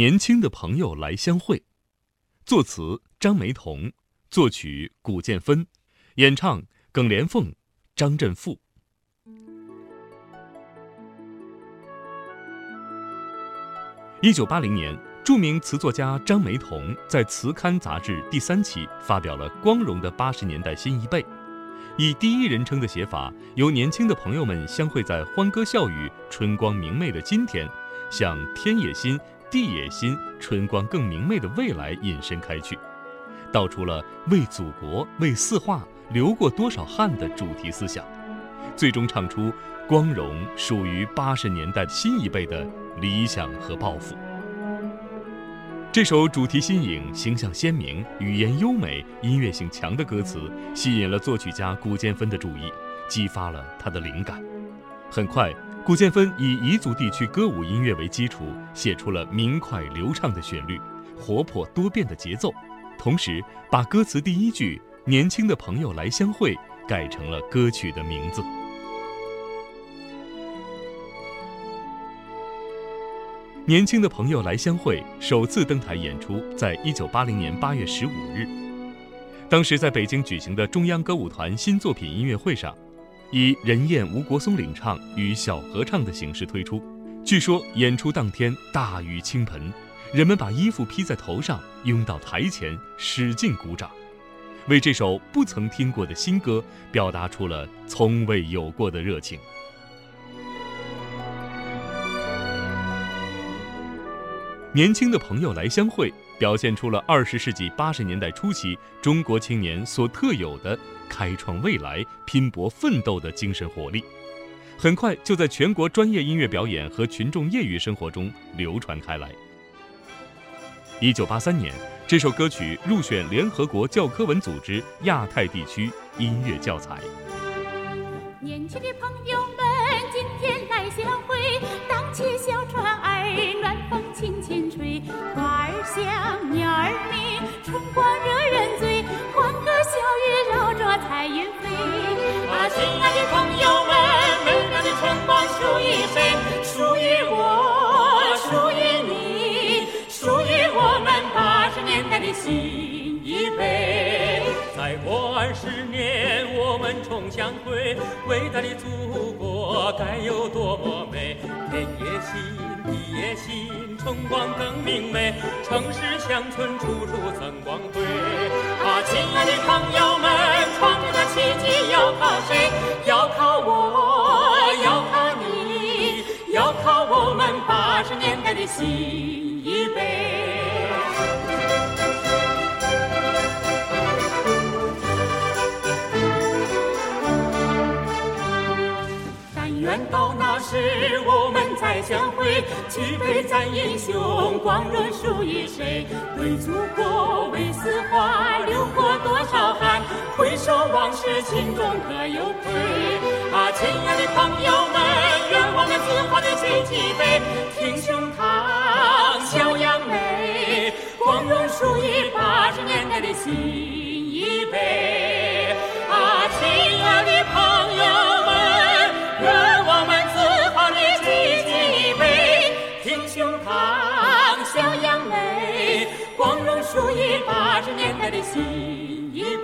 年轻的朋友来相会，作词张梅彤，作曲古建芬，演唱耿连凤、张振富。一九八零年，著名词作家张梅彤在《词刊》杂志第三期发表了《光荣的八十年代新一辈》，以第一人称的写法，由年轻的朋友们相会在欢歌笑语、春光明媚的今天，向天也新。地也新，春光更明媚的未来引申开去，道出了为祖国、为四化流过多少汗的主题思想，最终唱出光荣属于八十年代新一辈的理想和抱负。这首主题新颖、形象鲜明、语言优美、音乐性强的歌词，吸引了作曲家古建芬的注意，激发了他的灵感。很快。古建芬以彝族地区歌舞音乐为基础，写出了明快流畅的旋律、活泼多变的节奏，同时把歌词第一句“年轻的朋友来相会”改成了歌曲的名字。年轻的朋友来相会首次登台演出在一九八零年八月十五日，当时在北京举行的中央歌舞团新作品音乐会上。以任燕、吴国松领唱与小合唱的形式推出。据说演出当天大雨倾盆，人们把衣服披在头上，拥到台前，使劲鼓掌，为这首不曾听过的新歌表达出了从未有过的热情。年轻的朋友来相会，表现出了二十世纪八十年代初期中国青年所特有的。开创未来、拼搏奋斗的精神活力，很快就在全国专业音乐表演和群众业余生活中流传开来。一九八三年，这首歌曲入选联合国教科文组织亚太地区音乐教材。年轻的朋友十年，我们重相会，伟大的祖国该有多么美！天也新，地也新，春光更明媚，城市乡村处处增光辉。啊，亲爱的朋友们，创造的奇迹要靠谁？要靠我，要靠你，要靠我们八十年代的新时我们再相会，举杯赞英雄，光荣属于谁？为祖国为四化流过多少汗，回首往事心中可有愧？啊，亲爱的朋友们，愿我们自豪的举起杯，挺胸膛，笑扬眉，光荣属于八十年代的新一辈。属于八十年代的新一